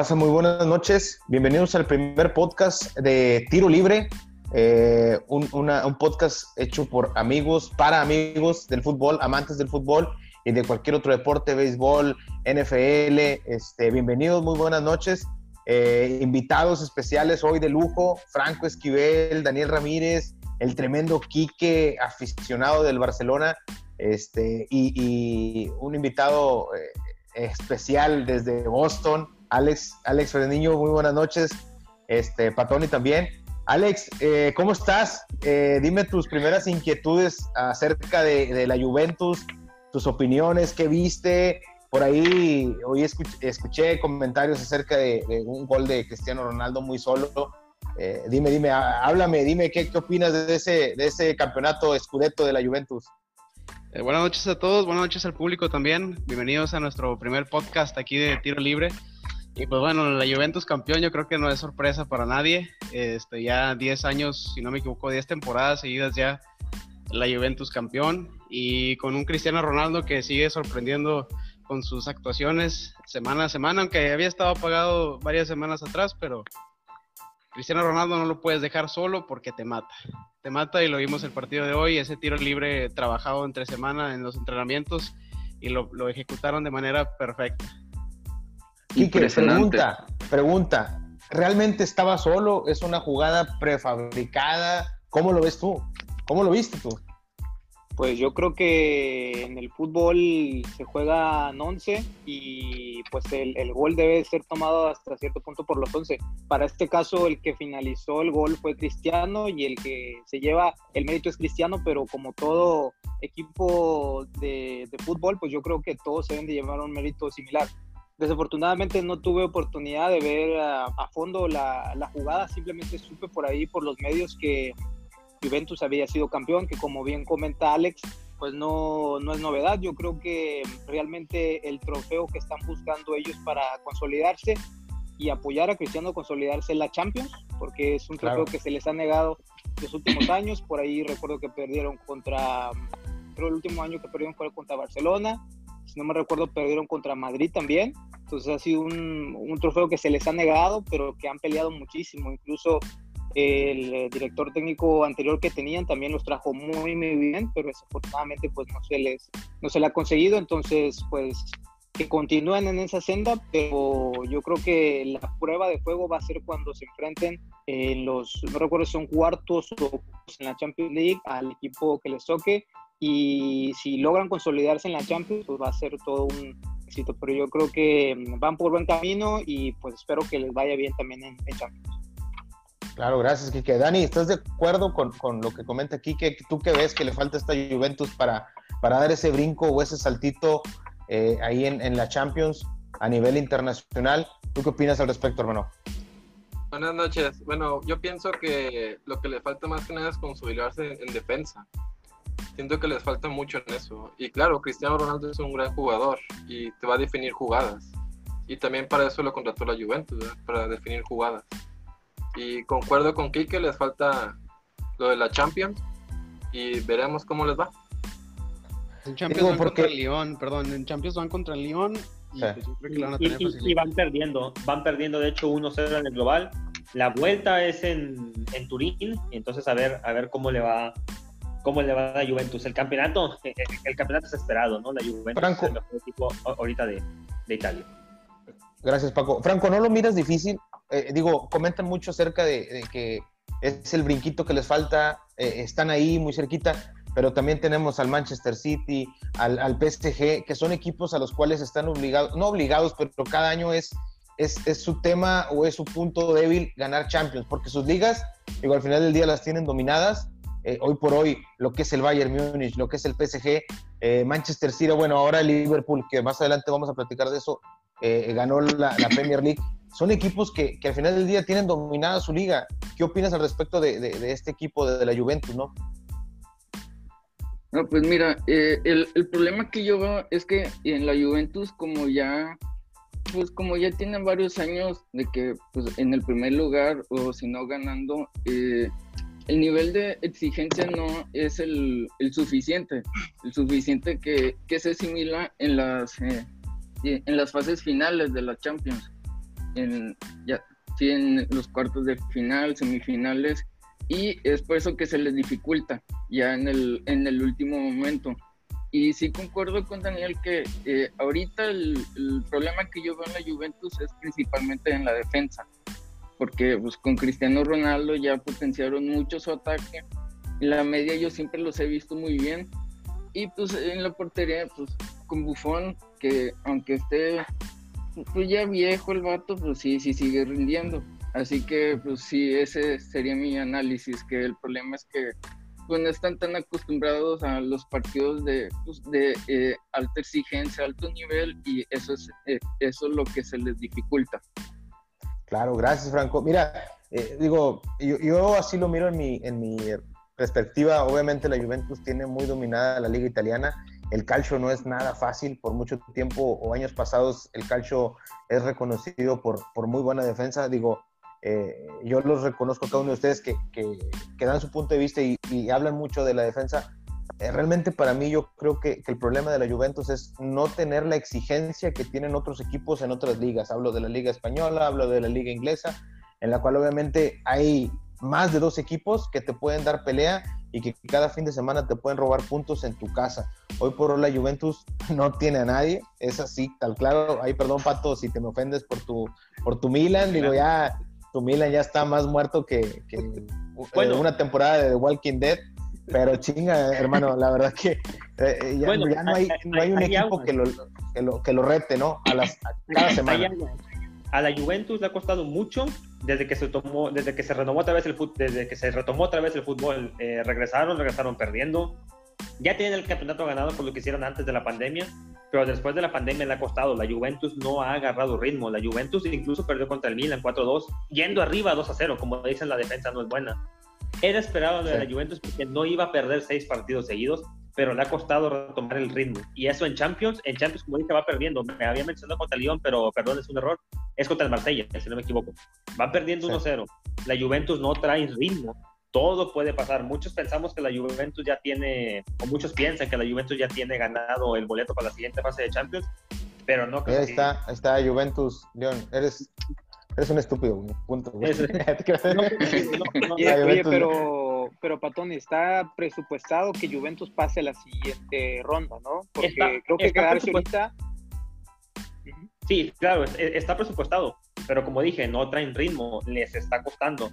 Raza, muy buenas noches. Bienvenidos al primer podcast de Tiro Libre, eh, un, un, podcast hecho por amigos, para amigos del fútbol, amantes del fútbol y de cualquier otro deporte, béisbol, NFL. Este, bienvenidos, muy buenas noches. Eh, invitados especiales hoy de lujo, Franco Esquivel, Daniel Ramírez, el tremendo Quique, aficionado del Barcelona, este, y, un invitado eh, especial desde Boston, Alex, Alex Niño, muy buenas noches, este, Patoni también. Alex, eh, ¿cómo estás? dime tus primeras inquietudes acerca de, la Juventus, tus opiniones, qué viste, por ahí hoy escuché, comentarios acerca de, un gol de Cristiano Ronaldo muy solo. Eh, dime, dime, háblame, dime qué, opinas de ese, campeonato escudeto de la Juventus. Eh, buenas noches a todos, buenas noches al público también. Bienvenidos a nuestro primer podcast aquí de Tiro Libre. Y pues bueno, la Juventus campeón yo creo que no es sorpresa para nadie. Este, ya 10 años, si no me equivoco, 10 temporadas seguidas ya la Juventus campeón. Y con un Cristiano Ronaldo que sigue sorprendiendo con sus actuaciones semana a semana, aunque había estado apagado varias semanas atrás, pero Cristiano Ronaldo no lo puedes dejar solo porque te mata. Te mata y lo vimos el partido de hoy, ese tiro libre trabajado entre semana en los entrenamientos y lo, ejecutaron de manera perfecta. Quique, pregunta, pregunta, ¿realmente estaba solo? ¿Es una jugada prefabricada? ¿Cómo lo ves tú? ¿Cómo lo viste tú? Pues yo creo que en el fútbol se juega 11 y pues el, gol debe ser tomado hasta cierto punto por los 11. Para este caso el que finalizó el gol fue Cristiano y el que se lleva el mérito es Cristiano, pero como todo equipo de, fútbol, pues yo creo que todos deben de llevar un mérito similar. Desafortunadamente no tuve oportunidad de ver a, fondo la, la jugada, simplemente supe por ahí, por los medios que Juventus había sido campeón, que como bien comenta Alex, pues no, no es novedad. Yo creo que realmente el trofeo que están buscando ellos para consolidarse y apoyar a Cristiano a consolidarse en la Champions, porque es un trofeo que se les ha negado los últimos años. Por ahí recuerdo que perdieron contra, creo el último año que perdieron fue contra Barcelona. Si no me recuerdo, perdieron contra Madrid también. Entonces ha sido un, un trofeo que se les ha negado, pero que han peleado muchísimo. Incluso el eh, director técnico anterior que tenían también los trajo muy, muy bien, pero desafortunadamente pues no se les, no se le ha conseguido, entonces pues que continúen en esa senda, pero yo creo que la prueba de fuego va a ser cuando se enfrenten en los, no recuerdo si son cuartos o en la Champions League al equipo que les toque y si logran consolidarse en la Champions pues va a ser todo un éxito, pero yo creo que van por buen camino y pues espero que les vaya bien también en, en Champions. Claro, gracias, Kike. Dani, ¿estás de acuerdo con, con lo que comenta Kike? ¿Tú qué ves que le falta a esta Juventus para, para dar ese brinco o ese saltito eh, ahí en, en, la Champions a nivel internacional? ¿Tú qué opinas al respecto, hermano? Buenas noches. Bueno, yo pienso que lo que le falta más que nada es consolidarse en defensa. Siento que les falta mucho en eso. Y claro, Cristiano Ronaldo es un gran jugador y te va a definir jugadas. Y también para eso lo contrató la Juventus, para definir jugadas. Y concuerdo con Kike, les falta lo de la Champions y veremos cómo les va. En Champions van contra el Lyon, perdón, en Champions van contra el Lyon y, van perdiendo, van perdiendo de hecho 1-0 en el global. La vuelta es en, en Turín, entonces a ver, a ver cómo le va cómo le va a Juventus. El campeonato, eh, eh, el, campeonato es esperado, ¿no? La Juventus Franco. es el mejor equipo ahorita de, de Italia. Gracias, Paco. Franco, ¿no lo miras difícil? Eh, digo, comentan mucho acerca de, que es el brinquito que les falta, eh, están ahí muy cerquita, pero también tenemos al Manchester City, al, al, PSG, que son equipos a los cuales están obligados, no obligados, pero cada año es, es, es, su tema o es su punto débil ganar Champions, porque sus ligas, digo, al final del día las tienen dominadas. Eh, hoy por hoy, lo que es el Bayern Múnich, lo que es el PSG, Manchester City, bueno, ahora el Liverpool, que más adelante vamos a platicar de eso, eh, ganó la, Premier League. Son equipos que, al final del día tienen dominada su liga. ¿Qué opinas al respecto de, este equipo de, la Juventus, no? No, pues mira, eh, el, problema que yo veo es que en la Juventus, como ya, pues como ya tienen varios años de que pues, en el primer lugar o si no ganando, eh, el nivel de exigencia no es el, suficiente, el suficiente que, se asimila en las, en las fases finales de la Champions. En, ya, sí, en los cuartos de final, semifinales, y es por eso que se les dificulta ya en el, en el último momento. Y sí concuerdo con Daniel que eh, ahorita el, el, problema que yo veo en la Juventus es principalmente en la defensa, porque pues con Cristiano Ronaldo ya potenciaron mucho su ataque, en la media yo siempre los he visto muy bien, y pues en la portería pues con Bufón, que aunque esté pues ya viejo el vato, pues sí, sí sigue rindiendo. Así que pues sí, ese sería mi análisis, que el problema es que pues no están tan acostumbrados a los partidos de, pues, de eh, alta exigencia, alto nivel y eso es, eh, eso es lo que se les dificulta. Claro, gracias Franco. Mira, eh, digo, yo, así lo miro en mi, en mi perspectiva. Obviamente la Juventus tiene muy dominada la liga italiana. El calcio no es nada fácil. Por mucho tiempo o años pasados el calcio es reconocido por, por muy buena defensa. Digo, eh, yo los reconozco a cada uno de ustedes que, que, dan su punto de vista y hablan mucho de la defensa. Eh, realmente para mí yo creo que, que, el problema de la Juventus es no tener la exigencia que tienen otros equipos en otras ligas. Hablo de la liga española, hablo de la liga inglesa, en la cual obviamente hay más de dos equipos que te pueden dar pelea y que cada fin de semana te pueden robar puntos en tu casa. Hoy por hoy la Juventus no tiene a nadie, es así, tal claro. Ahí perdón, Pato, si te me ofendes por tu, por tu Milan, digo ya tu Milan ya está más muerto que, que bueno, una temporada de The Walking Dead. Pero chinga, hermano, la verdad que eh, ya, bueno, ya, no hay, no hay un hay equipo que lo, que lo, que, lo, rete, ¿no? A, las, a cada semana. A la Juventus le ha costado mucho desde que se tomó, desde que se retomó otra vez el fútbol, desde que se retomó otra vez el fútbol, eh, regresaron, regresaron perdiendo. Ya tienen el campeonato ganado por lo que hicieron antes de la pandemia, pero después de la pandemia le ha costado. La Juventus no ha agarrado ritmo. La Juventus incluso perdió contra el Milan 4-2, yendo arriba 2-0, como dicen, la defensa no es buena. Era esperado de sí. la Juventus porque no iba a perder seis partidos seguidos, pero le ha costado retomar el ritmo. Y eso en Champions, en Champions, como dije, va perdiendo. Me había mencionado contra el Lyon, pero perdón, es un error. Es contra el Marsella, si no me equivoco. Va perdiendo sí. 1-0. La Juventus no trae ritmo. Todo puede pasar. Muchos pensamos que la Juventus ya tiene, o muchos piensan que la Juventus ya tiene ganado el boleto para la siguiente fase de Champions, pero no creo Ahí está, ahí está Juventus, León. Eres, eres un estúpido, punto. no, no, oye, pero, pero Patón, está presupuestado que Juventus pase la siguiente ronda, ¿no? Porque está, creo que quedarse ahorita. Sí, claro, está presupuestado, pero como dije, no traen ritmo, les está costando.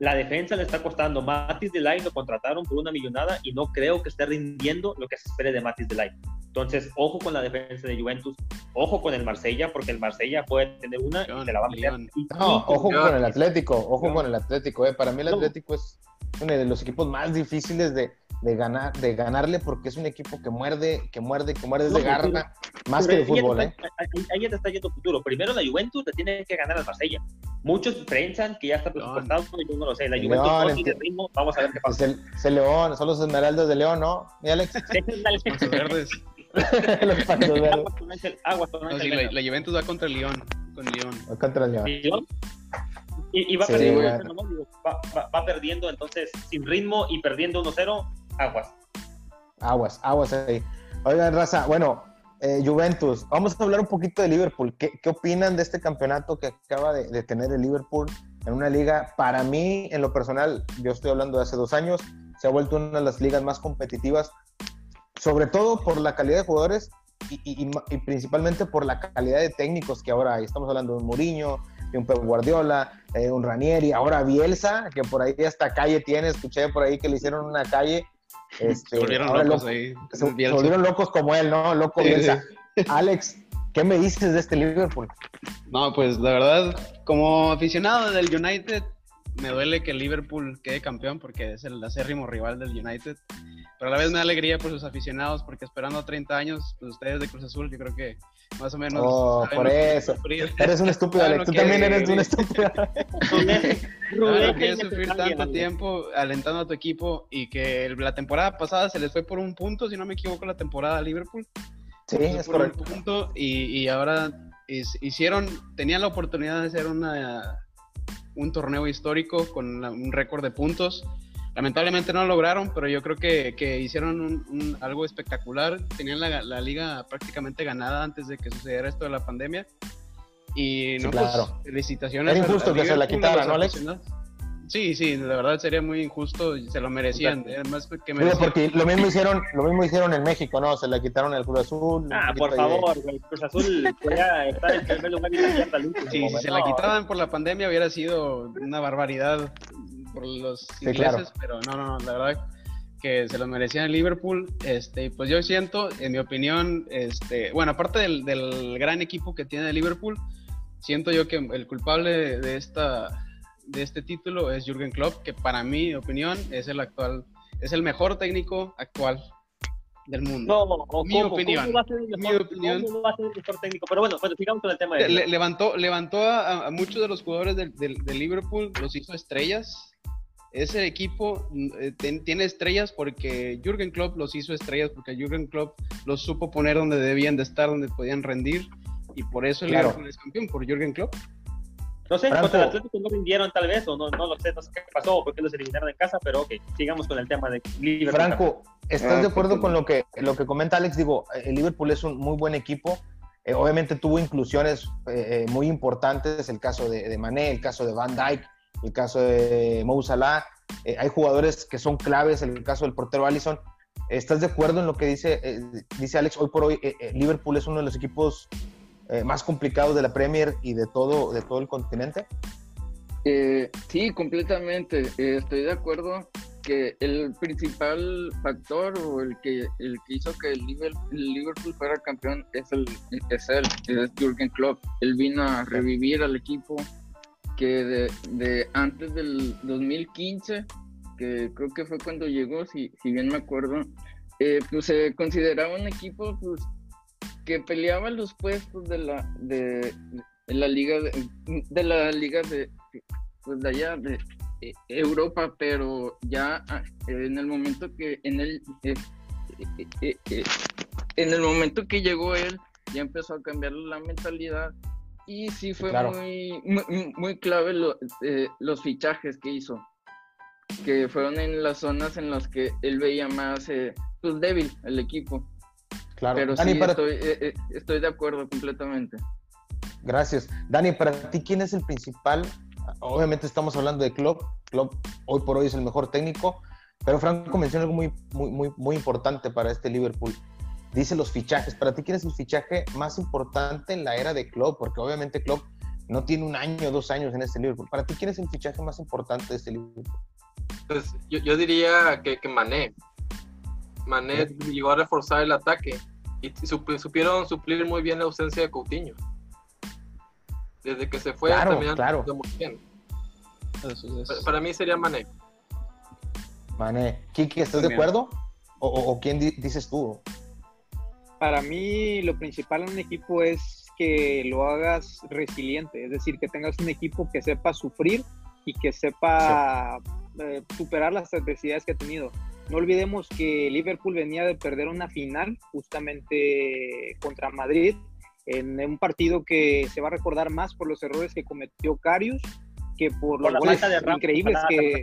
La defensa le está costando. Matis Delay lo contrataron por una millonada y no creo que esté rindiendo lo que se espere de Matis Delay. Entonces, ojo con la defensa de Juventus, ojo con el Marsella, porque el Marsella puede tener una y se la va a meter. No, ojo con el Atlético, ojo con el Atlético. Eh. Para mí el Atlético es uno de los equipos más difíciles de, de, ganar, de ganarle porque es un equipo que muerde, que muerde, que muerde de garra, más que de fútbol. Ahí, ¿eh? ahí te está yendo futuro. Primero la Juventus le tiene que ganar al Marsella. Muchos piensan que ya está presupuestado, yo no lo sé. La Juventus León, no ritmo, vamos a ver qué pasa. Es el, es el León, son los Esmeraldas de León, ¿no? ¿Y Alex? los verdes. los pantos verdes. Aguas, no, sí, la, la, Juventus va contra el León. Con León. Va contra el León. ¿León? Y, y, va, sí, perdiendo, bueno. va, va, va, perdiendo, entonces, sin ritmo y perdiendo 1-0, aguas. Aguas, aguas ahí. Oigan, raza, bueno, eh, Juventus, vamos a hablar un poquito de Liverpool. ¿Qué, qué opinan de este campeonato que acaba de, de, tener el Liverpool en una liga? Para mí, en lo personal, yo estoy hablando de hace dos años, se ha vuelto una de las ligas más competitivas, sobre todo por la calidad de jugadores y, y, y principalmente por la calidad de técnicos que ahora hay. Estamos hablando de Mourinho, un Pep Guardiola, eh, un Ranieri, ahora Bielsa, que por ahí hasta calle tiene, escuché por ahí que le hicieron una calle. Este, se volvieron locos loco, ahí. Se, se, volvieron locos como él, ¿no? Loco sí, Bielsa. Sí. Alex, ¿qué me dices de este Liverpool? No, pues la verdad, como aficionado del United, me duele que el Liverpool quede campeón porque es el acérrimo rival del United. Pero a la vez me da alegría por sus aficionados porque esperando 30 años, pues ustedes de Cruz Azul, yo creo que más o menos. Oh, por eso. Eres un estúpido, Alex. Tú también eres un estúpido. no quieres sufrir tanto tiempo alentando a tu equipo y que la temporada pasada se les fue por un punto, si no me equivoco, la temporada a Liverpool. Sí, es por correcto. un punto y, y ahora hicieron, tenían la oportunidad de hacer una un torneo histórico con un récord de puntos. Lamentablemente no lo lograron, pero yo creo que, que hicieron un, algo espectacular. Tenían la, la, liga prácticamente ganada antes de que sucediera esto de la pandemia. Y no, pues, felicitaciones. Era injusto que se la quitaran, ¿no, Alex? Sí, sí, la verdad sería muy injusto y se lo merecían. Además que porque lo mismo hicieron, lo mismo hicieron en México, ¿no? Se la quitaron el Cruz Azul. Ah, por favor, el Cruz Azul podía estar en primer lugar y Sí, si se la quitaban por la pandemia hubiera sido una barbaridad por los ingleses, pero no, no, la verdad que se lo merecían en Liverpool. Este, pues yo siento, en mi opinión, este, bueno, aparte del, del gran equipo que tiene Liverpool, siento yo que el culpable de esta de este título es Jürgen Klopp, que para mi opinión es el actual, es el mejor técnico actual del mundo. No, mi opinión. va a ser el mejor, técnico? Pero bueno, pues sigamos con el tema. De levantó levantó a, muchos de los jugadores del, Liverpool, los hizo estrellas. Ese equipo eh, tiene estrellas porque Jürgen Klopp los hizo estrellas, porque Jürgen Klopp los supo poner donde debían de estar, donde podían rendir. Y por eso el Liverpool es campeón, por Jürgen Klopp. No sé, contra el Atlético no rindieron tal vez, o no, no lo sé, no sé qué pasó, o por qué los eliminaron en casa, pero ok, sigamos con el tema de Liverpool. Franco, ¿estás ah, de acuerdo con lo que, lo que comenta Alex? Digo, el Liverpool es un muy buen equipo, eh, obviamente tuvo inclusiones eh, eh, muy importantes, el caso de, de, Mané, el caso de Van Dijk, el caso de Mo Salah, hay jugadores que son claves, el caso del portero Allison. ¿Estás de acuerdo en lo que dice, dice Alex? Hoy por hoy Liverpool es uno de los equipos eh, más complicados de la Premier y de todo, de todo el continente? Eh, sí, completamente. Eh, estoy de acuerdo que el principal factor o el que, el que hizo que el Liverpool, fuera campeón es, el, es él, es Jürgen Klopp. Él vino a revivir al equipo que de, de, antes del 2015, que creo que fue cuando llegó, si, si bien me acuerdo, pues se consideraba un equipo pues, que peleaba los puestos de la de, la liga de, la liga de pues de allá de Europa pero ya ah, en el momento que en el eh, eh, eh, en el momento que llegó él ya empezó a cambiar la mentalidad y sí fue muy, muy, clave los fichajes que hizo que fueron en las zonas en las que él veía más pues débil el equipo Claro. Pero sí, estoy, eh, eh, estoy de acuerdo completamente. Gracias. Dani, para ti, ¿quién es el principal? Obviamente estamos hablando de Klopp. Klopp hoy por hoy es el mejor técnico, pero Franco mencionó algo muy, muy, muy, muy importante para este Liverpool. Dice los fichajes. Para ti, ¿quién es el fichaje más importante en la era de Klopp? Porque obviamente Klopp no tiene un año o dos años en este Liverpool. Para ti, ¿quién es el fichaje más importante de este Liverpool? Pues yo, yo diría que, que Mané. Mané llegó a reforzar el ataque y supieron suplir muy bien la ausencia de Coutinho. Desde que se fue, claro, claro. muy bien. Para, mí sería Mané. Mané. Kiki, ¿estás de acuerdo? ¿O, quién dices tú? Para mí lo principal en un equipo es que lo hagas resiliente, es decir, que tengas un equipo que sepa sufrir y que sepa eh, superar las adversidades que ha tenido. No olvidemos que Liverpool venía de perder una final justamente contra Madrid en un partido que se va a recordar más por los errores que cometió Carius que por, los goles increíbles que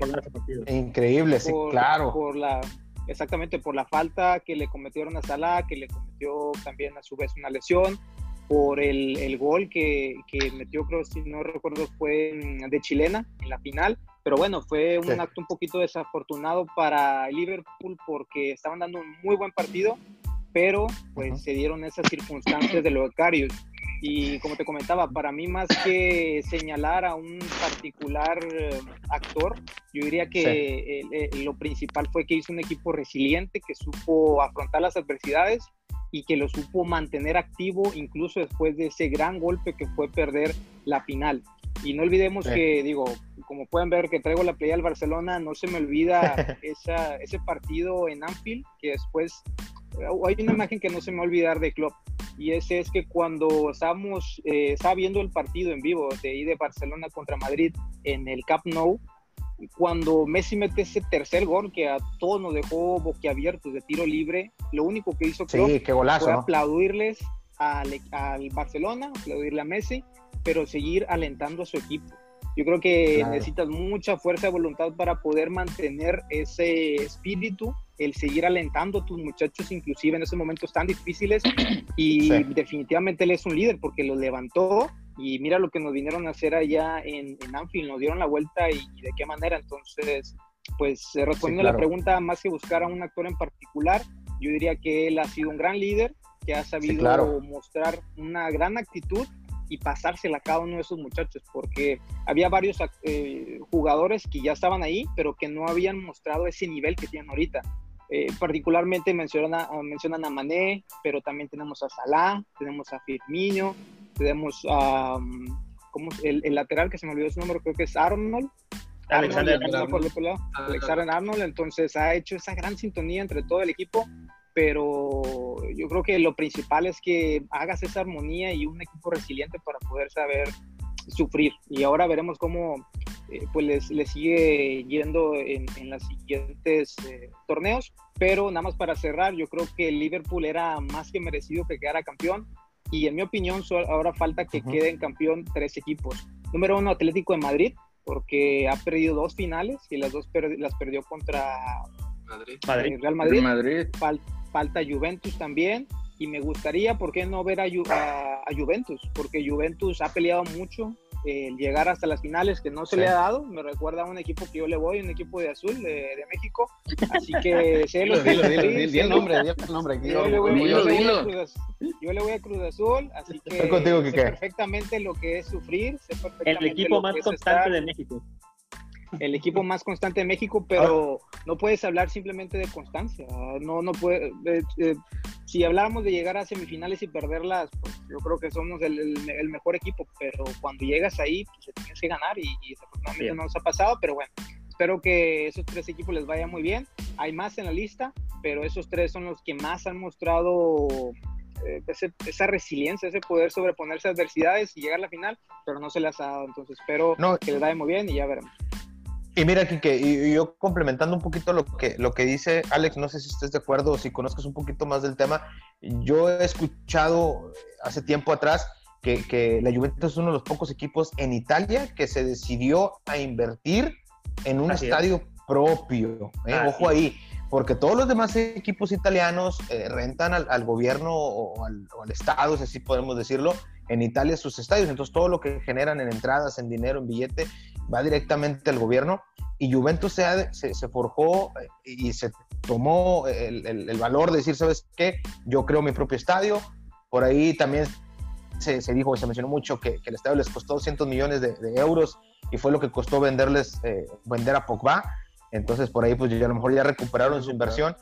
increíbles, sí, claro. Por la exactamente por la falta que le cometieron a Salah, que le cometió también a su vez una lesión, por el, el gol que, que, metió, creo, si no recuerdo, fue de chilena en la final. Pero bueno, fue un acto un poquito desafortunado para Liverpool porque estaban dando un muy buen partido, pero pues se dieron esas circunstancias de los becarios. Y como te comentaba, para mí más que señalar a un particular eh, actor, yo diría que lo principal fue que hizo un equipo resiliente, que supo afrontar las adversidades y que lo supo mantener activo incluso después de ese gran golpe que fue perder la final. Y no olvidemos que, digo, como pueden ver que traigo la playa del Barcelona, no se me olvida esa, ese partido en Anfield, que después hay una imagen que no se me va a olvidar de Klopp, y ese es que cuando estábamos, eh, estaba viendo el partido en vivo de ahí de Barcelona contra Madrid en el Camp Nou, cuando Messi mete ese tercer gol que a todos nos dejó boquiabiertos de tiro libre, lo único que hizo sí, fue aplaudirles al, al, Barcelona, aplaudirle a Messi, pero seguir alentando a su equipo. Yo creo que necesitas mucha fuerza de voluntad para poder mantener ese espíritu, el seguir alentando a tus muchachos, inclusive en esos momentos tan difíciles. Y definitivamente él es un líder porque lo levantó y mira lo que nos vinieron a hacer allá en, en Anfield, nos dieron la vuelta y, de qué manera. Entonces, pues respondiendo a la pregunta, más que buscar a un actor en particular, yo diría que él ha sido un gran líder, que ha sabido mostrar una gran actitud y pasársela a cada uno de esos muchachos, porque había varios eh, jugadores que ya estaban ahí, pero que no habían mostrado ese nivel que tienen ahorita. Eh, particularmente mencionan a, mencionan a Mané, pero también tenemos a Salah, tenemos a Firmino, tenemos a ¿cómo, el, el, lateral que se me olvidó su nombre, creo que es Arnold. Alexander Arnold, Alexander Arnold, entonces ha hecho esa gran sintonía entre todo el equipo, pero yo creo que lo principal es que hagas esa armonía y un equipo resiliente para poder saber sufrir. Y ahora veremos cómo eh, pues les, sigue yendo en, en los siguientes eh, torneos. Pero nada más para cerrar, yo creo que el Liverpool era más que merecido que quedara campeón. Y en mi opinión, ahora falta que queden campeón tres equipos. Número uno, Atlético de Madrid, porque ha perdido dos finales y las dos las perdió contra Madrid. Eh, Real Madrid. falta Juventus también y me gustaría, ¿por qué no ver a, a, Juventus? Porque Juventus ha peleado mucho el llegar hasta las finales que no se le ha dado. Me recuerda a un equipo que yo le voy, un equipo de azul de, México. Así que sé lo que dilo, dilo, el nombre, el nombre. Yo, le voy, yo, le voy a Cruz Azul, así que contigo, sé perfectamente lo que es sufrir. Sé el equipo más constante de México el equipo más constante de México, pero no puedes hablar simplemente de constancia. No, no puede, eh, eh, si habláramos de llegar a semifinales y perderlas, pues yo creo que somos el, mejor equipo, pero cuando llegas ahí, pues tienes que ganar y, y desafortunadamente no nos ha pasado, pero bueno, espero que esos tres equipos les vaya muy bien. Hay más en la lista, pero esos tres son los que más han mostrado eh, esa resiliencia, ese poder sobreponerse a adversidades y llegar a la final, pero no se les ha dado. Entonces espero que les vaya muy bien y ya veremos. Y mira, Kike, y yo complementando un poquito lo que, lo que dice Alex, no sé si estés de acuerdo o si conozcas un poquito más del tema. Yo he escuchado hace tiempo atrás que, que, la Juventus es uno de los pocos equipos en Italia que se decidió a invertir en un estadio propio. ¿eh? Ojo ahí, porque todos los demás equipos italianos eh, rentan al, gobierno o al, o al Estado, si así podemos decirlo, en Italia sus estadios. Entonces todo lo que generan en entradas, en dinero, en billete, va directamente al gobierno y Juventus se, forjó eh, y se tomó el, el, valor de decir, ¿sabes qué? Yo creo mi propio estadio. Por ahí también se, dijo se mencionó mucho que, que, el estadio les costó 200 millones de, euros y fue lo que costó venderles, eh, vender a Pogba. Entonces por ahí pues ya, a lo mejor ya recuperaron su inversión.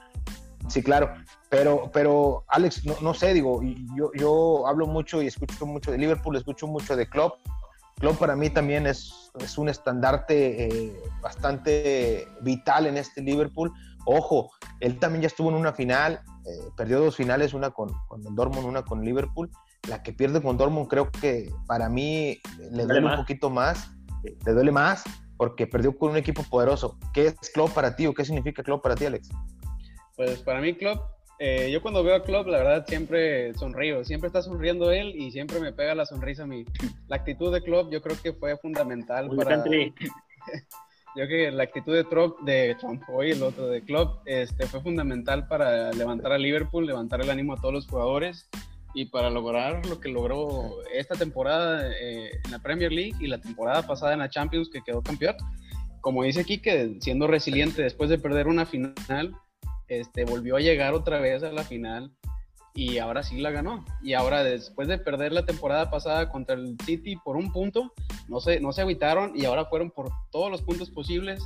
Sí, claro. Pero, pero Alex, no, no sé, digo, yo, yo hablo mucho y escucho mucho de Liverpool, escucho mucho de Klopp Klopp para mí también es, es un estandarte eh, bastante vital en este Liverpool. Ojo, él también ya estuvo en una final, eh, perdió dos finales, una con, con Dortmund, una con Liverpool. La que pierde con Dortmund creo que para mí le duele un poquito más, le duele más porque perdió con un equipo poderoso. ¿Qué es Klopp para ti o qué significa Klopp para ti, Alex? Pues para mí Klopp eh, yo cuando veo a Klopp, la verdad, siempre sonrío. Siempre está sonriendo él y siempre me pega la sonrisa a mí. La actitud de Klopp yo creo que fue fundamental para... yo que la actitud de Trump, de Trump, hoy el otro de Klopp, este, fue fundamental para levantar a Liverpool, levantar el ánimo a todos los jugadores y para lograr lo que logró esta temporada eh, en la Premier League y la temporada pasada en la Champions que quedó campeón. Como dice aquí, que siendo resiliente después de perder una final, este, volvió a llegar otra vez a la final y ahora sí la ganó. Y ahora después de perder la temporada pasada contra el City por un punto, no se, no se evitaron y ahora fueron por todos los puntos posibles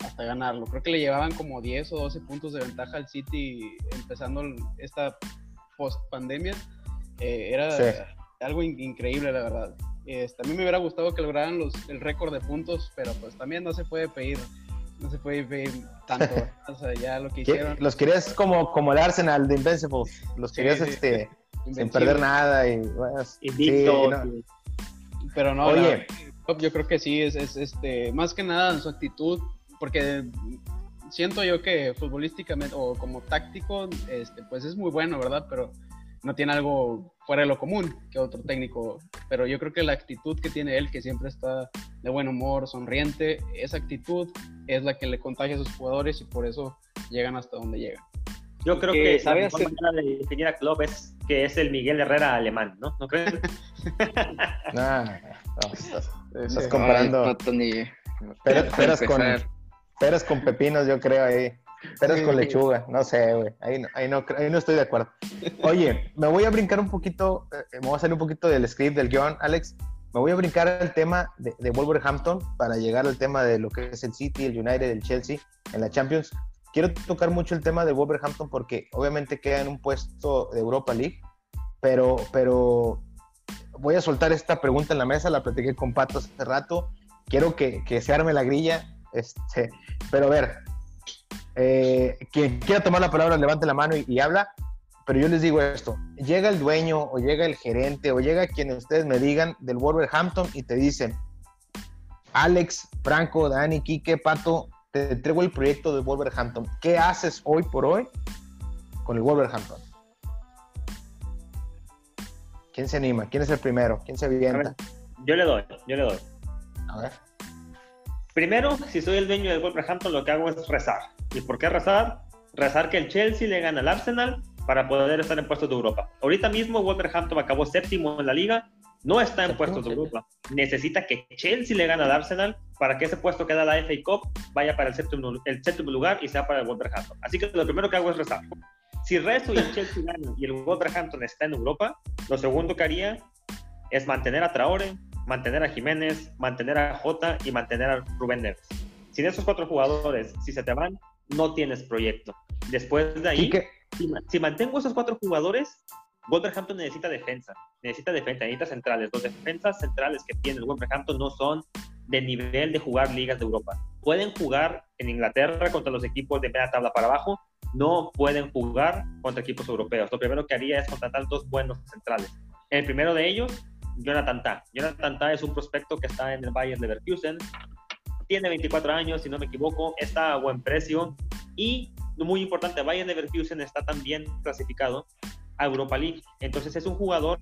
hasta ganarlo. Creo que le llevaban como 10 o 12 puntos de ventaja al City empezando esta post pandemia. Eh, era algo increíble, la verdad. Este, a mí me hubiera gustado que lograran los, el récord de puntos, pero pues también no se puede pedir no se puede ver tanto. o sea, ya lo que hicieron. Los querías como, como el Arsenal de Invincibles. Los querías este, sin perder nada. Y, Pero no, Oye. yo creo que sí, es, es, este, más que nada en su actitud, porque siento yo que futbolísticamente o como táctico, este, pues es muy bueno, ¿verdad? Pero no tiene algo fuera de lo común que otro técnico, pero yo creo que la actitud que tiene él, que siempre está de buen humor, sonriente, esa actitud es la que le contagia a sus jugadores y por eso llegan hasta donde llegan. Yo creo que, sabe la hacer... manera de definir a Klopp es que es el Miguel Herrera alemán, ¿no? ¿No crees? no, no, estás, comparando peras, con, peras con pepinos, yo creo ahí. Peras con lechuga, no sé, güey. Ahí no, ahí, no, ahí no estoy de acuerdo. Oye, me voy a brincar un poquito, eh, me voy a salir un poquito del script, del guion, Alex. Me voy a brincar el tema de, de Wolverhampton para llegar al tema de lo que es el City, el United, el Chelsea en la Champions quiero tocar mucho el tema de Wolverhampton porque obviamente queda en un puesto de Europa League, pero, pero voy a soltar esta pregunta en la mesa, la platiqué con Pato hace rato, quiero que, que se arme la grilla, este, pero a ver, eh, quien quiera tomar la palabra levante la mano y, habla, pero yo les digo esto, llega el dueño o llega el gerente o llega quien ustedes me digan del Wolverhampton y te dicen, Alex, Franco, Dani, Quique, Pato, te entrego el proyecto de Wolverhampton. ¿Qué haces hoy por hoy con el Wolverhampton? ¿Quién se anima? ¿Quién es el primero? ¿Quién se avienta? yo le doy, yo le doy. A ver. Primero, si soy el dueño del Wolverhampton, lo que hago es rezar. ¿Y por qué rezar? Rezar que el Chelsea le gane al Arsenal para poder estar en puestos de Europa. Ahorita mismo Wolverhampton acabó séptimo en la liga no está en puestos de Europa. Necesita que Chelsea le gane al Arsenal para que ese puesto que da la FA Cup vaya para el séptimo, el séptimo lugar y sea para el Wolverhampton. Así que lo primero que hago es rezar. Si rezo y el Chelsea gana y el Wolverhampton está en Europa, lo segundo que haría es mantener a Traore, mantener a Jiménez, mantener a Jota y mantener a Rubén Neves. Sin esos cuatro jugadores, si se te van, no tienes proyecto. Después de ahí, si, si mantengo esos cuatro jugadores, Wolverhampton necesita defensa, necesita defensa, necesita centrales. Los defensas centrales que tiene el Wolverhampton no son de nivel de jugar ligas de Europa. Pueden jugar en Inglaterra contra los equipos de media tabla para abajo, no pueden jugar contra equipos europeos. Lo primero que haría es contratar dos buenos centrales. El primero de ellos, Jonathan Tah. Jonathan Tah es un prospecto que está en el Bayern Leverkusen. Tiene 24 años, si no me equivoco, está a buen precio y muy importante, Bayern Leverkusen está también clasificado a Europa League. Entonces es un jugador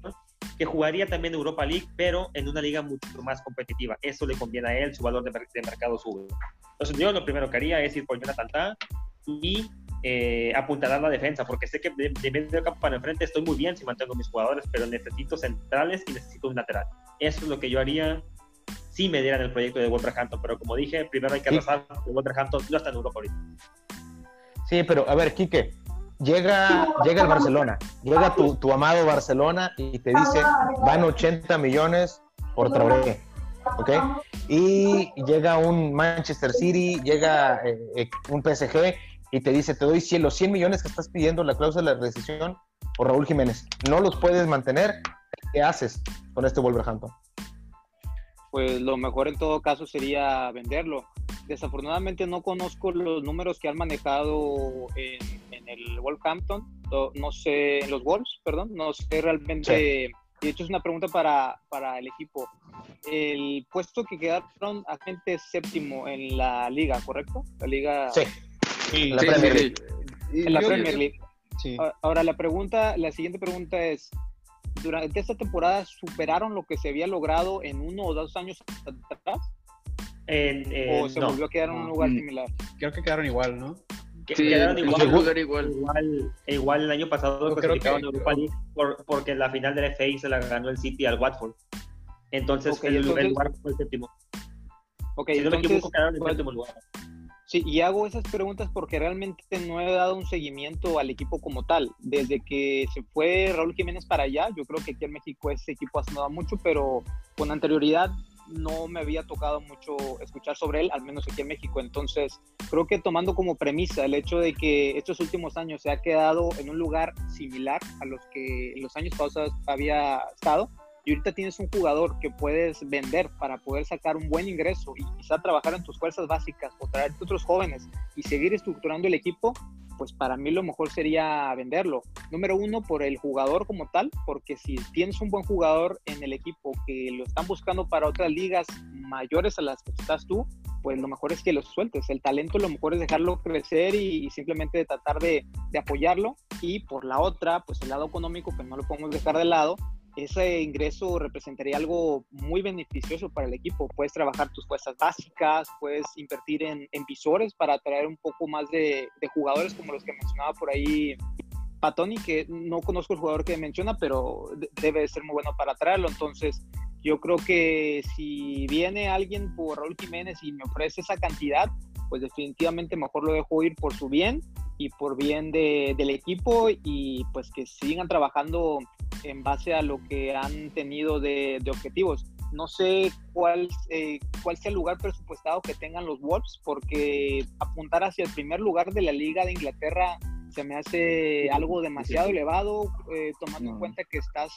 que jugaría también Europa League, pero en una liga mucho más competitiva. Eso le conviene a él, su valor de, mercado sube. Entonces yo lo primero que haría es ir por Jonathan Tah y eh, apuntalar la defensa, porque sé que de, medio campo para enfrente estoy muy bien si mantengo mis jugadores, pero necesito centrales y necesito un lateral. Eso es lo que yo haría si me dieran el proyecto de Wolverhampton, pero como dije, primero hay que rezar que Wolverhampton no está en Europa ahorita. Sí, pero a ver, Quique, llega, llega el Barcelona, llega tu, tu, amado Barcelona y te dice, van 80 millones por Traoré, ¿ok? Y llega un Manchester City, llega eh, eh, un PSG y te dice, te doy 100, los 100 millones que estás pidiendo, la cláusula de rescisión por Raúl Jiménez. No los puedes mantener, ¿qué haces con este Wolverhampton? Pues lo mejor en todo caso sería venderlo. Desafortunadamente no conozco los números que han manejado en el Wolverhampton, no sé, en los Wolves, perdón, no sé realmente. De hecho, es una pregunta para, para el equipo. El puesto que quedaron agente séptimo en la liga, ¿correcto? La liga. Sí. En la Premier League. En la Premier League. Ahora, la pregunta, la siguiente pregunta es: ¿durante esta temporada superaron lo que se había logrado en uno o dos años atrás? ¿O se volvió a quedar en un lugar mm. similar? Creo que quedaron igual, ¿no? quedaron igual, igual. Igual, el año pasado clasificaron Europa League porque la final de la FA se la ganó el City al Watford. Entonces, el, lugar fue el séptimo. Ok, si entonces, no me equivoco, quedaron en el séptimo lugar. Sí, y hago esas preguntas porque realmente no he dado un seguimiento al equipo como tal. Desde que se fue Raúl Jiménez para allá, yo creo que aquí en México ese equipo ha sonado mucho, pero con anterioridad no me había tocado mucho escuchar sobre él, al menos aquí en México. Entonces, creo que tomando como premisa el hecho de que estos últimos años se ha quedado en un lugar similar a los que en los años pasados había estado, y ahorita tienes un jugador que puedes vender para poder sacar un buen ingreso y quizá trabajar en tus fuerzas básicas o traer otros jóvenes y seguir estructurando el equipo, pues para mí lo mejor sería venderlo. Número uno, por el jugador como tal, porque si tienes un buen jugador en el equipo que lo están buscando para otras ligas mayores a las que estás tú, pues lo mejor es que lo sueltes. El talento lo mejor es dejarlo crecer y, simplemente tratar de, de, apoyarlo. Y por la otra, pues el lado económico, que no lo podemos dejar de lado, ese ingreso representaría algo muy beneficioso para el equipo. Puedes trabajar tus fuerzas básicas, puedes invertir en, en visores para atraer un poco más de, jugadores como los que mencionaba por ahí Patoni, que no conozco el jugador que menciona, pero debe ser muy bueno para traerlo. Entonces, yo creo que si viene alguien por Raúl Jiménez y me ofrece esa cantidad, pues definitivamente mejor lo dejo ir por su bien y por bien de, del equipo y pues que sigan trabajando en base a lo que han tenido de, de objetivos. No sé cuál, eh, cuál sea el lugar presupuestado que tengan los Wolves, porque apuntar hacia el primer lugar de la Liga de Inglaterra se me hace algo demasiado elevado, eh, tomando en cuenta que estás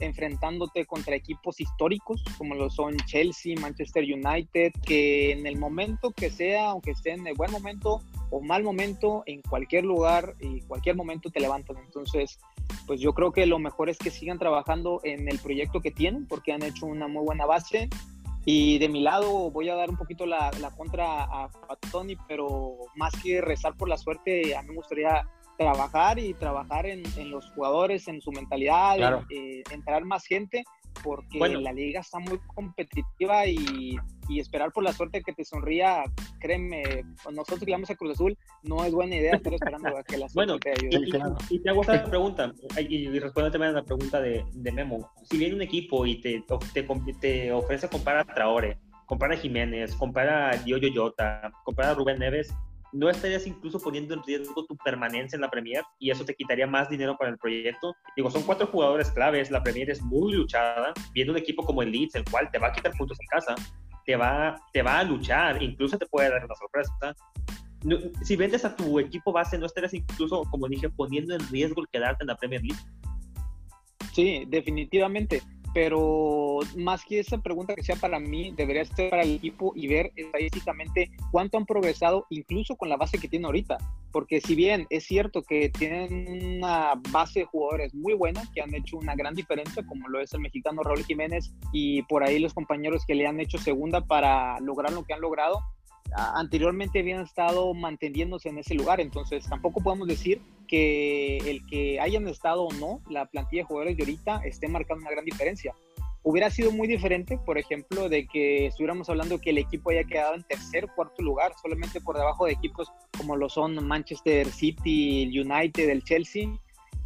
enfrentándote contra equipos históricos como lo son Chelsea, Manchester United, que en el momento que sea, aunque esté en el buen momento o mal momento, en cualquier lugar y cualquier momento te levantan. Entonces, pues yo creo que lo mejor es que sigan trabajando en el proyecto que tienen porque han hecho una muy buena base. Y de mi lado voy a dar un poquito la, la contra a, a Tony, pero más que rezar por la suerte, a mí me gustaría trabajar y trabajar en, en los jugadores, en su mentalidad, eh, entrar más gente, porque la liga está muy competitiva y, y, esperar por la suerte que te sonría, créeme, nosotros que vamos a Cruz Azul, no es buena idea estar esperando a que la suerte bueno, te ayude. Y, te hago esta pregunta, y, y responde también a la pregunta de, de, Memo. Si viene un equipo y te, te, te ofrece comprar a Traore, comprar a Jiménez, comprar a Yoyo Yota, comprar a Rubén Neves, no estarías incluso poniendo en riesgo tu permanencia en la Premier y eso te quitaría más dinero para el proyecto. Digo, son cuatro jugadores claves, la Premier es muy luchada, viendo un equipo como el Leeds, el cual te va a quitar puntos en casa, te va, te va a luchar, incluso te puede dar una sorpresa. si vendes a tu equipo base, no estarías incluso, como dije, poniendo en riesgo el quedarte en la Premier League. Sí, definitivamente pero más que esa pregunta que sea para mí, debería ser para el equipo y ver estadísticamente cuánto han progresado, incluso con la base que tienen ahorita. Porque si bien es cierto que tienen una base de jugadores muy buena, que han hecho una gran diferencia, como lo es el mexicano Raúl Jiménez y por ahí los compañeros que le han hecho segunda para lograr lo que han logrado, anteriormente habían estado manteniéndose en ese lugar, entonces tampoco podemos decir que el que hayan estado o no, la plantilla de jugadores de ahorita esté marcando una gran diferencia. Hubiera sido muy diferente, por ejemplo, de que estuviéramos hablando que el equipo haya quedado en tercer, cuarto lugar, solamente por debajo de equipos como lo son Manchester City, el United, el Chelsea.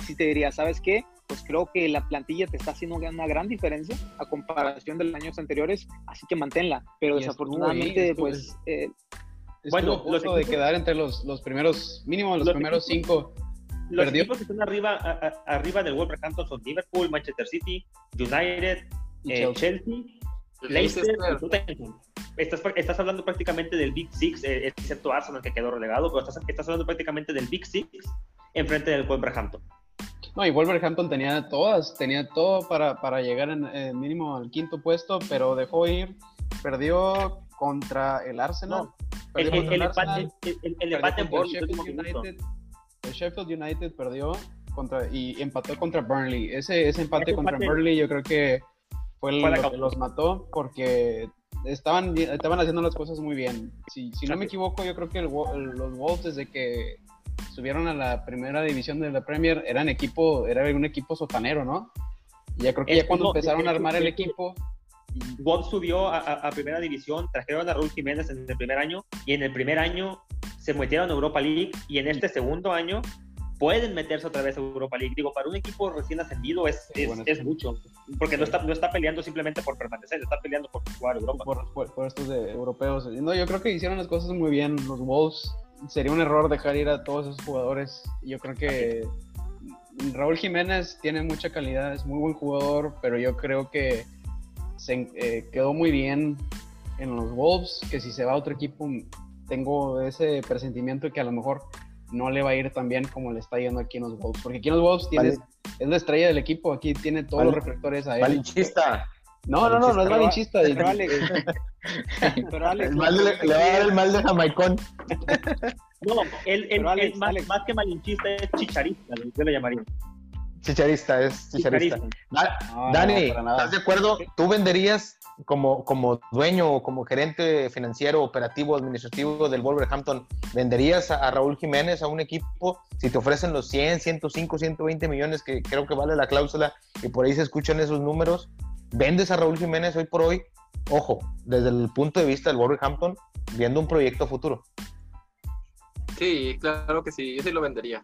Si te diría, ¿sabes qué? Pues creo que la plantilla te está haciendo una gran diferencia a comparación de los años anteriores, así que manténla. Pero desafortunadamente, pues... Eh, bueno, lo de quedar entre los, los primeros, mínimo los, primeros cinco. Los equipos que están arriba, arriba del Wolverhampton son Liverpool, Manchester City, United, eh, Chelsea, Leicester Estás, estás, hablando prácticamente del Big Six, eh, excepto Arsenal que quedó relegado, pero estás, estás hablando prácticamente del Big Six enfrente del Wolverhampton. No, y Wolverhampton tenía todas, tenía todo para, para llegar en eh, mínimo al quinto puesto, pero dejó ir, perdió contra el Arsenal. el, el, empate, el, empate en Sheffield United, el Sheffield United perdió contra, y empató contra Burnley. Ese, ese empate contra Burnley yo creo que fue lo que los mató porque estaban, estaban haciendo las cosas muy bien. Si, si no me equivoco, yo creo que los Wolves desde que subieron a la primera división de la Premier, eran equipo, era un equipo sotanero, ¿no? Y ya creo que ya cuando empezaron a armar el equipo. Wolves subió a, primera división, trajeron a Raúl Jiménez en el primer año, y en el primer año se metieron a Europa League, y en este segundo año pueden meterse otra vez a Europa League. Digo, para un equipo recién ascendido es, es, mucho, porque no está, no está peleando simplemente por permanecer, está peleando por jugar Europa. Por, por, estos de europeos. No, yo creo que hicieron las cosas muy bien los Wolves sería un error dejar ir a todos esos jugadores. Yo creo que Raúl Jiménez tiene mucha calidad, es muy buen jugador, pero yo creo que se eh, quedó muy bien en los Wolves, que si se va a otro equipo, tengo ese presentimiento que a lo mejor no le va a ir tan bien como le está yendo aquí en los Wolves, porque aquí en los Wolves tiene, es la estrella del equipo, aquí tiene todos los reflectores a él. No, no, no, no es malinchista. Pero Alex. pero Alex. El mal le, va a dar el mal de Jamaicón. No, él, él, más, más, que malinchista es chicharista, yo le llamaría. Chicharista, es chicharista. Dani, ¿estás de acuerdo? ¿Tú venderías como, como dueño o como gerente financiero, operativo, administrativo del Wolverhampton, venderías a, Raúl Jiménez a un equipo si te ofrecen los 100, 105, 120 millones que creo que vale la cláusula y por ahí se escuchan esos números? ¿Vendes a Raúl Jiménez hoy por hoy? Ojo, desde el punto de vista del Wolverhampton, viendo un proyecto futuro. Sí, claro que sí, yo sí lo vendería.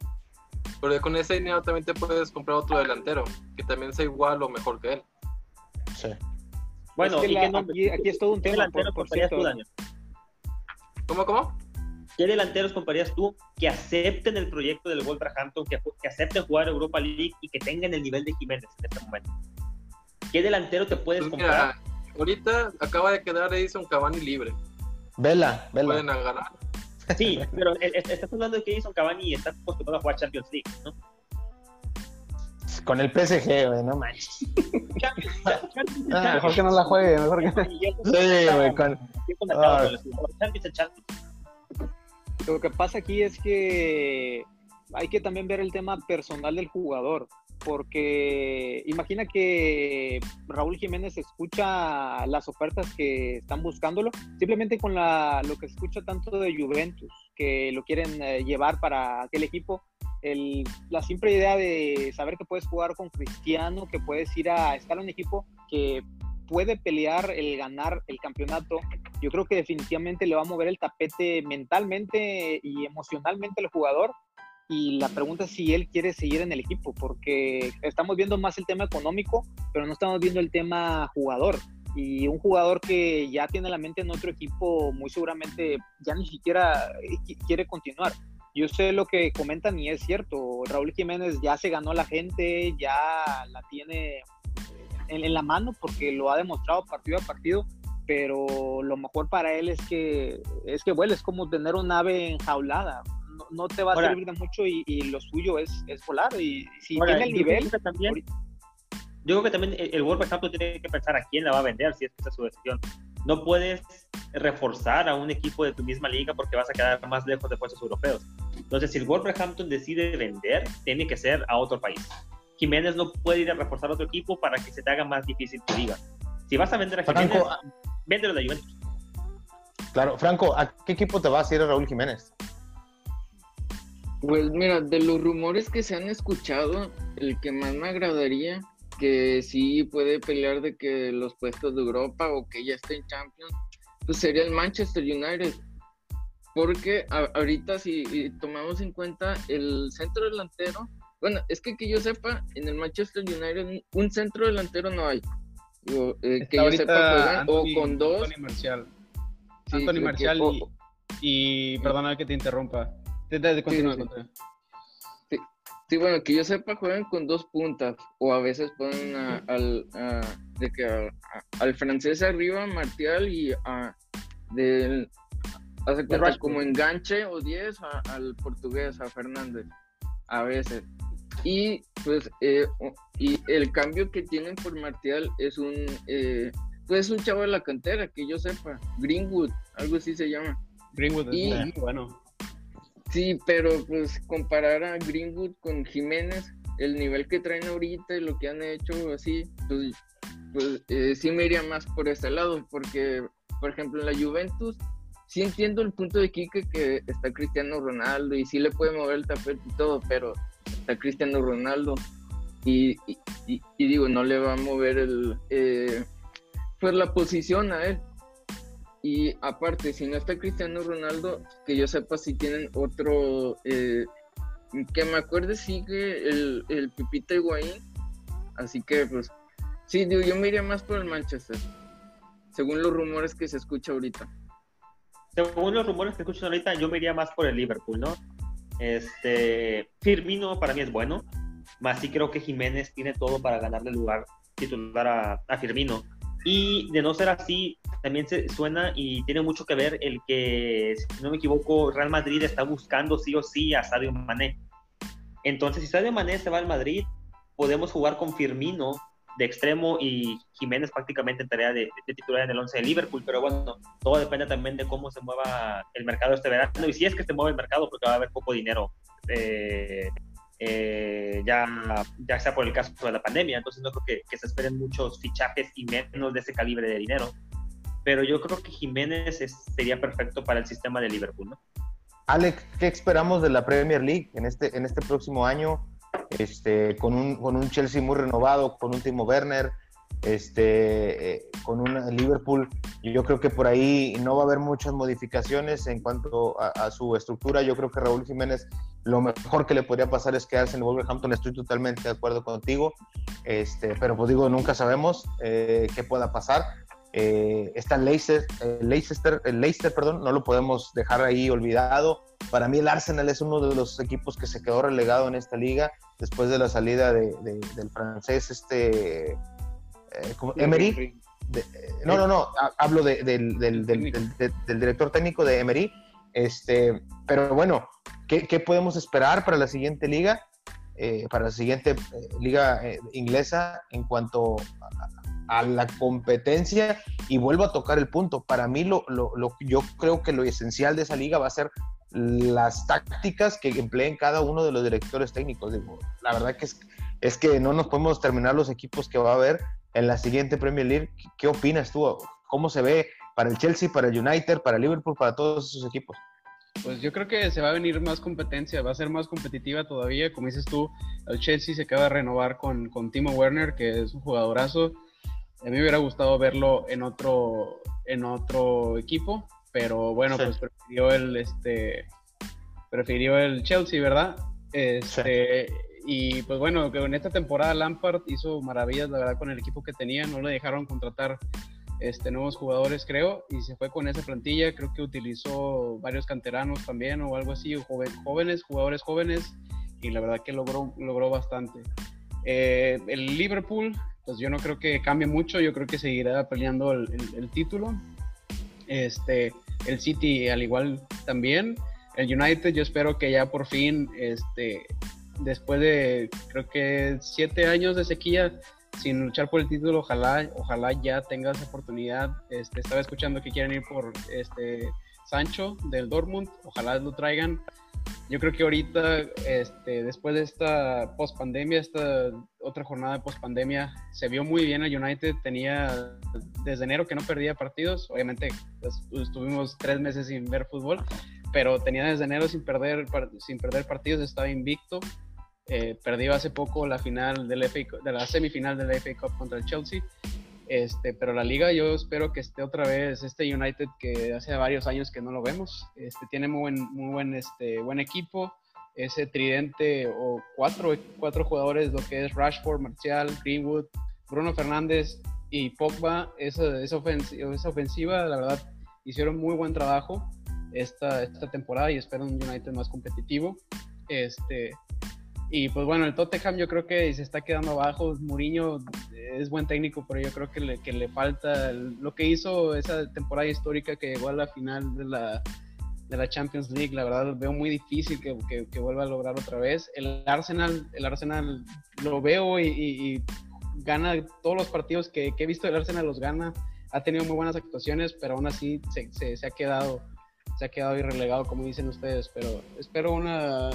Porque con ese dinero también te puedes comprar otro delantero, que también sea igual o mejor que él. Sí. Bueno, aquí, es todo un tema. Por, por tú, Daniel? ¿Cómo, cómo? ¿Qué delanteros comprarías tú que acepten el proyecto del Wolverhampton, que, que acepten jugar Europa League y que tengan el nivel de Jiménez en este momento? ¿Qué delantero te puedes pues comprar? ahorita acaba de quedar Edison Cavani libre. Vela, vela. Pueden agarrar. Sí, pero estás hablando de que Edison Cavani está acostumbrado a jugar Champions League, ¿no? Con el PSG, güey, no manches. Ah, mejor que no la juegue, mejor que Sí, güey, con... Ah. Lo que pasa aquí es que hay que también ver el tema personal del jugador porque imagina que Raúl Jiménez escucha las ofertas que están buscándolo, simplemente con la, lo que escucha tanto de Juventus, que lo quieren eh, llevar para aquel equipo, la simple idea de saber que puedes jugar con Cristiano, que puedes ir a estar en un equipo que puede pelear el ganar el campeonato, yo creo que definitivamente le va a mover el tapete mentalmente y emocionalmente al jugador y la pregunta es si él quiere seguir en el equipo, porque estamos viendo más el tema económico, pero no estamos viendo el tema jugador. Y un jugador que ya tiene la mente en otro equipo, muy seguramente ya ni siquiera eh, quiere continuar. Yo sé lo que comentan y es cierto, Raúl Jiménez ya se ganó a la gente, ya la tiene en, la mano porque lo ha demostrado partido a partido, pero lo mejor para él es que es que vuela, es como tener un ave enjaulada no, te va a servir de mucho y, lo suyo es, es volar. Y si tiene el nivel. También, yo creo que también el, Wolverhampton tiene que pensar a quién la va a vender, si es que esa es su decisión. No puedes reforzar a un equipo de tu misma liga porque vas a quedar más lejos de puestos europeos. Entonces, si el Wolverhampton decide vender, tiene que ser a otro país. Jiménez no puede ir a reforzar a otro equipo para que se te haga más difícil tu liga. Si vas a vender a Jiménez, Franco, véndelo de Juventus. Claro, Franco, ¿a qué equipo te vas a ir a Raúl Jiménez? Pues mira, de los rumores que se han escuchado, el que más me agradaría que sí puede pelear de que los puestos de Europa o que ya esté en Champions, pues sería el Manchester United. Porque ahorita si tomamos en cuenta el centro delantero, bueno, es que que yo sepa, en el Manchester United un centro delantero no hay. Eh, que yo sepa, o con dos. Anthony Marcial. Anthony Marcial y, y perdona que te interrumpa. Sí, bueno, que yo sepa, juegan con dos puntas o a veces ponen al, de que al francés arriba, Martial, y a, del, hace cuenta como enganche o 10 al portugués, a Fernández, a veces. Y pues, eh, y el cambio que tienen por Martial es un, eh, pues un chavo de la cantera, que yo sepa, Greenwood, algo así se llama. Greenwood es bueno. Sí, pero pues comparar a Greenwood con Jiménez, el nivel que traen ahorita y lo que han hecho así, pues, pues eh, sí me iría más por ese lado, porque, por ejemplo, en la Juventus, sí entiendo el punto de Quique que está Cristiano Ronaldo y sí le puede mover el tapete y todo, pero está Cristiano Ronaldo y, digo, no le va a mover el, eh, pues la posición a él. Y aparte, si no está Cristiano Ronaldo, que yo sepa si tienen otro, eh, que me acuerde sigue el, el Pipita Higuaín. Así que pues, sí, digo, yo me iría más por el Manchester, según los rumores que se escucha ahorita. Según los rumores que escuchan ahorita, yo me iría más por el Liverpool, ¿no? Este, Firmino para mí es bueno, más sí creo que Jiménez tiene todo para ganarle lugar titular a, a Firmino. Y de no ser así, también se suena y tiene mucho que ver el que, si no me equivoco, Real Madrid está buscando sí o sí a Sadio Mané. Entonces, si Sadio Mané se va al Madrid, podemos jugar con Firmino de extremo y Jiménez prácticamente en tarea de, titular en el 11 de Liverpool, pero bueno, todo depende también de cómo se mueva el mercado este verano y si es que se mueve el mercado porque va a haber poco dinero eh, eh, ya, ya sea por el caso de la pandemia, entonces no creo que, se esperen muchos fichajes y menos de ese calibre de dinero. Pero yo creo que Jiménez sería perfecto para el sistema de Liverpool, ¿no? Alex, ¿qué esperamos de la Premier League en este, en este próximo año? Este, con, un, con un Chelsea muy renovado, con un Timo Werner, este, eh, con un Liverpool. Yo creo que por ahí no va a haber muchas modificaciones en cuanto a, su estructura. Yo creo que Raúl Jiménez lo mejor que le podría pasar es quedarse en Wolverhampton. Estoy totalmente de acuerdo contigo. Este, pero pues digo, nunca sabemos eh, qué pueda pasar. Eh, está Leicester, Leicester, el Leicester, perdón, no lo podemos dejar ahí olvidado. Para mí el Arsenal es uno de los equipos que se quedó relegado en esta liga después de la salida de, del francés este eh, Emery. Eh, no, no, no, hablo del, director técnico de Emery. Este, pero bueno, ¿qué, podemos esperar para la siguiente liga? Eh, para la siguiente liga inglesa en cuanto a, la competencia y vuelvo a tocar el punto. Para mí, lo, yo creo que lo esencial de esa liga va a ser las tácticas que empleen cada uno de los directores técnicos. Digo, la verdad que es, es que no nos podemos terminar los equipos que va a haber en la siguiente Premier League. ¿Qué opinas tú? ¿Cómo se ve para el Chelsea, para el United, para el Liverpool, para todos esos equipos? Pues yo creo que se va a venir más competencia, va a ser más competitiva todavía. Como dices tú, el Chelsea se acaba de renovar con, con Timo Werner, que es un jugadorazo. A mí me hubiera gustado verlo en otro, en otro equipo, pero bueno, pues prefirió el, este, prefirió el Chelsea, ¿verdad? Este, y pues bueno, que en esta temporada Lampard hizo maravillas, la verdad, con el equipo que tenía. No le dejaron contratar este, nuevos jugadores, creo, y se fue con esa plantilla. Creo que utilizó varios canteranos también o algo así, jóvenes, jugadores jóvenes, y la verdad que logró, logró bastante. Eh, el Liverpool, pues yo no creo que cambie mucho, yo creo que seguirá peleando el, el título. Este, el City al igual también. El United yo espero que ya por fin este, después de creo que siete años de sequía sin luchar por el título, ojalá, ojalá ya tenga esa oportunidad. Este, estaba escuchando que quieren ir por este Sancho del Dortmund, ojalá lo traigan. Yo creo que ahorita, este, después de esta post pandemia, esta otra jornada de post pandemia, se vio muy bien el United. Tenía desde enero que no perdía partidos. Obviamente, pues, estuvimos tres meses sin ver fútbol, pero tenía desde enero sin perder, sin perder partidos, estaba invicto. Eh, perdió hace poco la final del de la semifinal de la FA Cup contra el Chelsea. Este, pero la liga yo espero que esté otra vez este United que hace varios años que no lo vemos. Este, tiene muy buen, muy buen, este, buen equipo. Ese tridente o cuatro, cuatro jugadores, lo que es Rashford, Martial, Greenwood, Bruno Fernández y Pogba, esa, esa, ofensiva, esa ofensiva, la verdad, hicieron muy buen trabajo esta, esta temporada y espero un United más competitivo. Este, y pues bueno, el Tottenham yo creo que se está quedando abajo. Mourinho es buen técnico, pero yo creo que le, que le falta lo que hizo esa temporada histórica que llegó a la final de la, de la Champions League. La verdad veo muy difícil que, que, vuelva a lograr otra vez. El Arsenal, el Arsenal lo veo y, gana todos los partidos que, que, he visto el Arsenal los gana. Ha tenido muy buenas actuaciones, pero aún así se, se, se ha quedado se ha quedado ahí relegado, como dicen ustedes. Pero espero una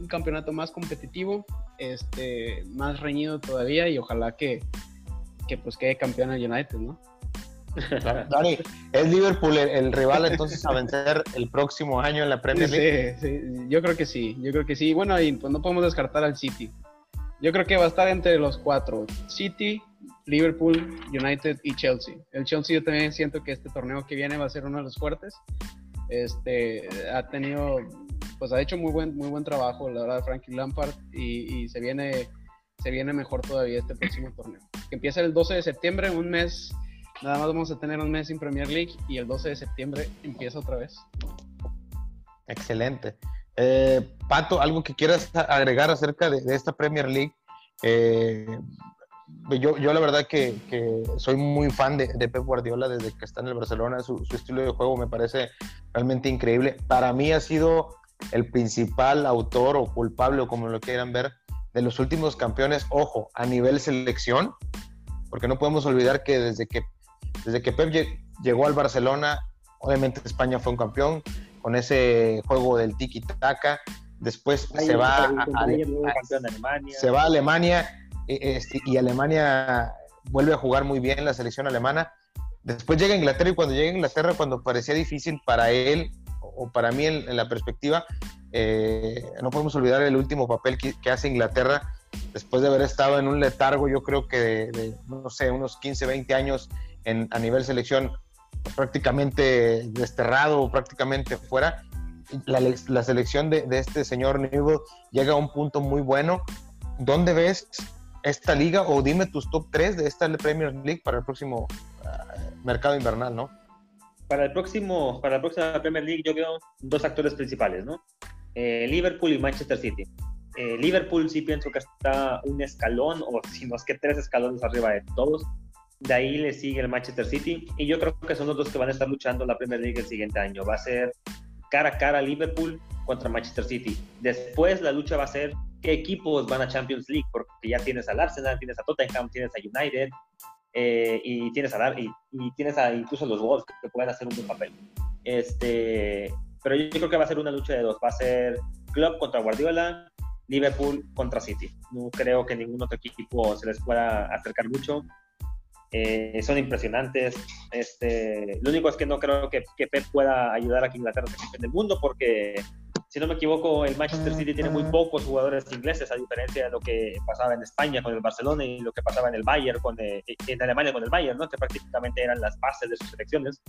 un campeonato más competitivo, este, más reñido todavía y ojalá que, que pues quede campeón el United, ¿no? Dani, ¿es Liverpool el, rival entonces a vencer el próximo año en la Premier League? Sí, sí, yo creo que sí, yo creo que sí. Bueno, y pues no podemos descartar al City. Yo creo que va a estar entre los cuatro, City, Liverpool, United y Chelsea. El Chelsea yo también siento que este torneo que viene va a ser uno de los fuertes. Este, ha tenido pues ha hecho muy buen, muy buen trabajo, la verdad, Frankie Lampard, y, se, viene, se viene mejor todavía este próximo torneo. Que empieza el 12 de septiembre, un mes, nada más vamos a tener un mes sin Premier League, y el 12 de septiembre empieza otra vez. Excelente. Eh, Pato, ¿algo que quieras agregar acerca de, esta Premier League? Eh, yo, yo, la verdad que, soy muy fan de, Pep Guardiola desde que está en el Barcelona. Su, estilo de juego me parece realmente increíble. Para mí ha sido el principal autor o culpable o como lo quieran ver de los últimos campeones, ojo, a nivel selección, porque no podemos olvidar que desde que, desde que Pep llegó al Barcelona, obviamente España fue un campeón con ese juego del tiki-taka, después se va a, Alemania. se va a Alemania e, este, y Alemania vuelve a jugar muy bien la selección alemana. Después llega a Inglaterra y cuando llega a Inglaterra, cuando parecía difícil para él o para mí en, la perspectiva, eh, no podemos olvidar el último papel que, hace Inglaterra después de haber estado en un letargo, yo creo que de, no sé, unos 15, 20 años en, a nivel selección prácticamente desterrado, prácticamente fuera. La, selección de, de, este señor Newell llega a un punto muy bueno. ¿Dónde ves esta liga o dime tus top 3 de esta Premier League para el próximo ah, mercado invernal, ¿no? Para el próximo, para la próxima Premier League yo veo dos actores principales, ¿no? Eh, Liverpool y Manchester City. Eh, Liverpool sí pienso que está un escalón, o si no es que tres escalones arriba de todos. De ahí le sigue el Manchester City. Y yo creo que son los dos que van a estar luchando la Premier League el siguiente año. Va a ser cara a cara Liverpool contra Manchester City. Después la lucha va a ser qué equipos van a Champions League, porque ya tienes al Arsenal, tienes a Tottenham, tienes a United, eh, y tienes a y, y, tienes a incluso los Wolves que pueden hacer un buen papel. Este, pero yo creo que va a ser una lucha de dos. Va a ser Club contra Guardiola, Liverpool contra City. No creo que ningún otro equipo se les pueda acercar mucho. Eh, son impresionantes. Este, lo único es que no creo que, que Pep pueda ayudar a que Inglaterra se campeón del mundo porque si no me equivoco, el Manchester City tiene muy pocos jugadores ingleses, a diferencia de lo que pasaba en España con el Barcelona y lo que pasaba en el Bayern, con eh, en Alemania con el Bayern, ¿no? que prácticamente eran las bases de sus selecciones.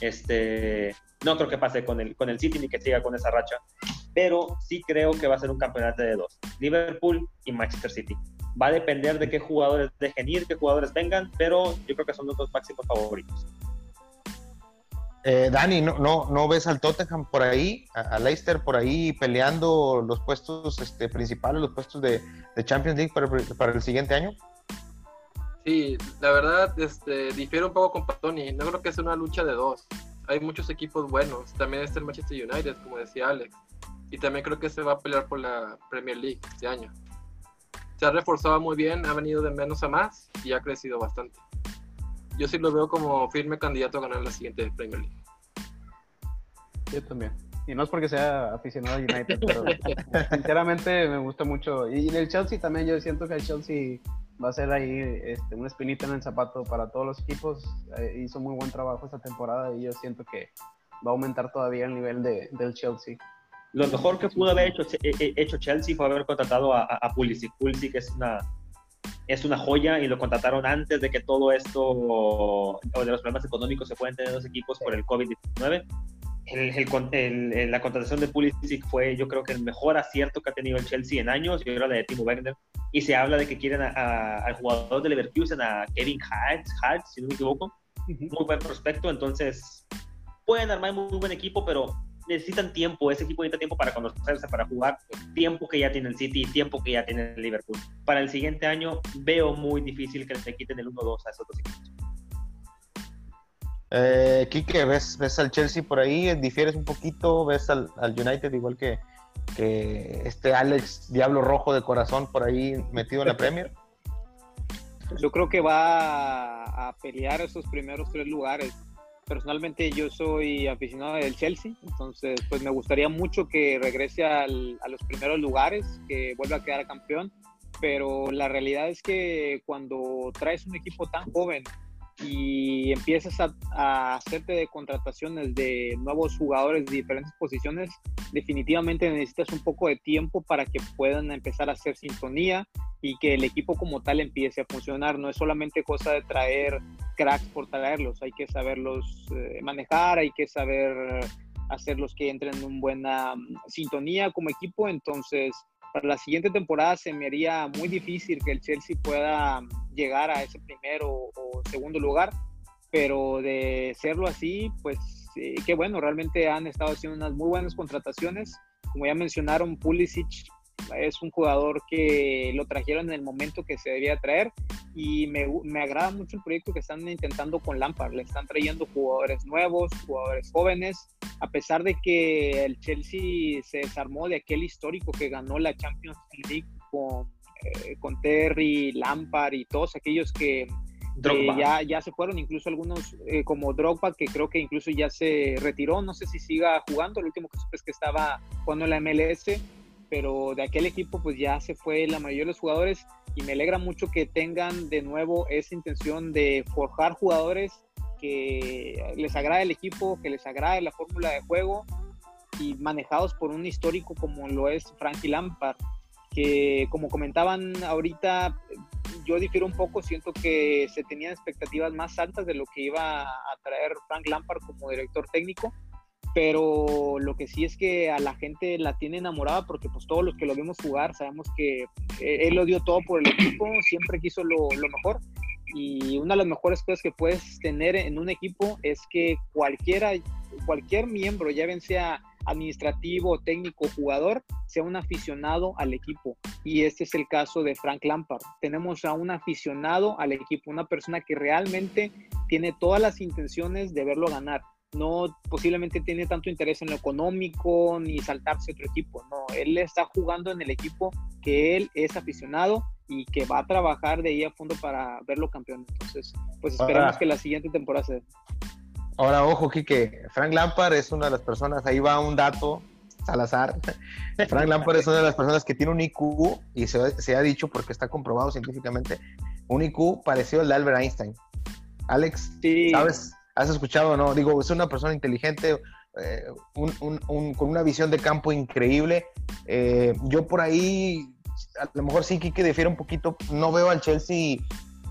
Este, no creo que pase con el, con el City ni que siga con esa racha, pero sí creo que va a ser un campeonato de dos, Liverpool y Manchester City. Va a depender de qué jugadores dejen ir, qué jugadores vengan, pero yo creo que son los dos máximos favoritos. Eh, Dani, ¿no, no, ves al Tottenham por ahí, a, Leicester por ahí peleando los puestos este, principales, los puestos de, Champions League para, el siguiente año? Sí, la verdad, este, difiere un poco con Patoni. No creo que sea una lucha de dos. Hay muchos equipos buenos. También está el Manchester United, como decía Alex. Y también creo que se va a pelear por la Premier League este año. Se ha reforzado muy bien, ha venido de menos a más y ha crecido bastante yo sí lo veo como firme candidato a ganar la siguiente Premier League. Yo también. Y no es porque sea aficionado a United, pero sinceramente me gusta mucho. Y en el Chelsea también yo siento que el Chelsea va a ser ahí este, una espinita en el zapato para todos los equipos. Eh, hizo muy buen trabajo esta temporada y yo siento que va a aumentar todavía el nivel de, del Chelsea. Lo mejor que pudo haber hecho, eh, eh, hecho Chelsea fue haber contratado a, a Pulisic. Pulisic es una es una joya y lo contrataron antes de que todo esto o de los problemas económicos se pueden tener los equipos por el COVID-19. la contratación de Pulisic fue yo creo que el mejor acierto que ha tenido el Chelsea en años y ahora la de Timo Werner. Y se habla de que quieren al jugador de Leverkusen a Kevin Hart, si no me equivoco. Muy buen prospecto entonces pueden armar muy buen equipo pero necesitan tiempo, ese equipo necesita tiempo para conocerse, para jugar, tiempo que ya tiene el City, tiempo que ya tiene el Liverpool. Para el siguiente año veo muy difícil que le quiten el 1-2 a esos dos equipos. Eh, Kike, ¿ves, ¿ves al Chelsea por ahí? ¿Difieres un poquito? ¿Ves al, United igual que, que este Alex Diablo Rojo de corazón por ahí metido en la Premier? Yo creo que va a pelear esos primeros tres lugares personalmente yo soy aficionado del Chelsea, entonces pues me gustaría mucho que regrese a los primeros lugares, que vuelva a quedar campeón, pero la realidad es que cuando traes un equipo tan joven y empiezas a, hacerte de contrataciones de nuevos jugadores de diferentes posiciones, definitivamente necesitas un poco de tiempo para que puedan empezar a hacer sintonía y que el equipo como tal empiece a funcionar. No es solamente cosa de traer cracks por traerlos, hay que saberlos eh, manejar, hay que saber hacerlos que entren en una buena mm, sintonía como equipo. Entonces, para la siguiente temporada se me haría muy difícil que el Chelsea pueda llegar a ese primero o segundo lugar, pero de serlo así, pues qué bueno, realmente han estado haciendo unas muy buenas contrataciones. Como ya mencionaron, Pulisic es un jugador que lo trajeron en el momento que se debía traer y me, me, agrada mucho el proyecto que están intentando con Lampard. Le están trayendo jugadores nuevos, jugadores jóvenes, a pesar de que el Chelsea se desarmó de aquel histórico que ganó la Champions League con, eh, con Terry, Lampard y todos aquellos que ya, ya se fueron, incluso algunos eh, como Drogba, que creo que incluso ya se retiró, no sé si siga jugando, el último que supe es que estaba jugando en la MLS, pero de aquel equipo pues ya se fue la mayoría de los jugadores. Y me alegra mucho que tengan de nuevo esa intención de forjar jugadores que les agrade el equipo, que les agrade la fórmula de juego y manejados por un histórico como lo es Frankie Lampard, que como comentaban ahorita, yo difiero un poco, siento que se tenían expectativas más altas de lo que iba a traer Frank Lampard como director técnico, pero lo que sí es que a la gente la tiene enamorada porque pues todos los que lo vimos jugar sabemos que eh, él lo dio todo por el equipo, siempre quiso lo, lo mejor y una de las mejores cosas que puedes tener en un equipo es que cualquiera, cualquier miembro, ya bien sea administrativo, técnico, jugador, sea un aficionado al equipo. Y este es el caso de Frank Lampard. Tenemos a un aficionado al equipo, una persona que realmente tiene todas las intenciones de verlo ganar. No posiblemente tiene tanto interés en lo económico ni saltarse otro equipo. No, él está jugando en el equipo que él es aficionado y que va a trabajar de ahí a fondo para verlo campeón. Entonces, pues esperamos que la siguiente temporada se Ahora, ojo, que Frank Lampard es una de las personas, ahí va un dato, Salazar. Frank Lampard es una de las personas que tiene un IQ, y se, ha dicho porque está comprobado científicamente, un IQ parecido al de Albert Einstein. Alex, ¿sabes? ¿Has escuchado no? Digo, es una persona inteligente, eh, con una visión de campo increíble. Eh, yo por ahí, a lo mejor sí, que difiere un poquito. No veo al Chelsea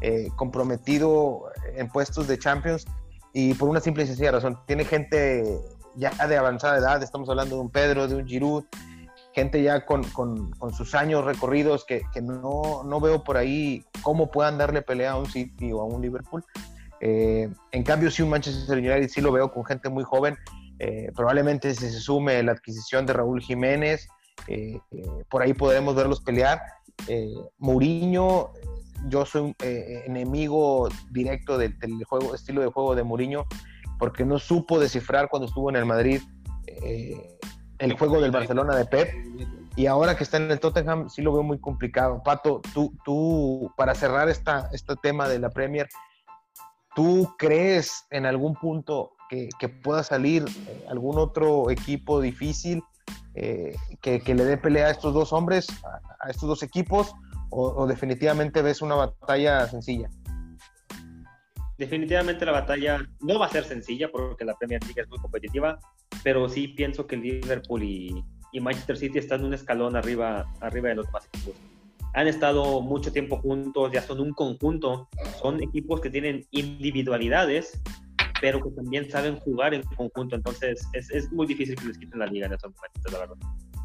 eh, comprometido en puestos de Champions y por una simple y sencilla razón. Tiene gente ya de avanzada edad, estamos hablando de un Pedro, de un Giroud, gente ya con, con, sus años recorridos que, que no, no, veo por ahí cómo puedan darle pelea a un City o a un Liverpool. Eh, en cambio, si un Manchester United sí lo veo con gente muy joven. Eh, probablemente si se sume la adquisición de Raúl Jiménez, eh, por ahí podremos verlos pelear. Mourinho yo soy eh, enemigo directo del, juego, estilo de juego de Mourinho, porque no supo descifrar cuando estuvo en el Madrid eh, el juego del Barcelona de Pep. Y ahora que está en el Tottenham, sí lo veo muy complicado. Pato, tú, tú para cerrar esta, este tema de la Premier, ¿tú crees en algún punto que, pueda salir eh, algún otro equipo difícil que, le dé pelea a estos dos hombres, a estos dos equipos? o, definitivamente ves una batalla sencilla? Definitivamente la batalla no va a ser sencilla porque la Premier League es muy competitiva, pero sí pienso que Liverpool y, Manchester City están un escalón arriba, arriba de los demás equipos. Han estado mucho tiempo juntos, ya son un conjunto, son equipos que tienen individualidades, pero que también saben jugar en conjunto, entonces es, es muy difícil que les quiten la liga en esos momentos, la verdad.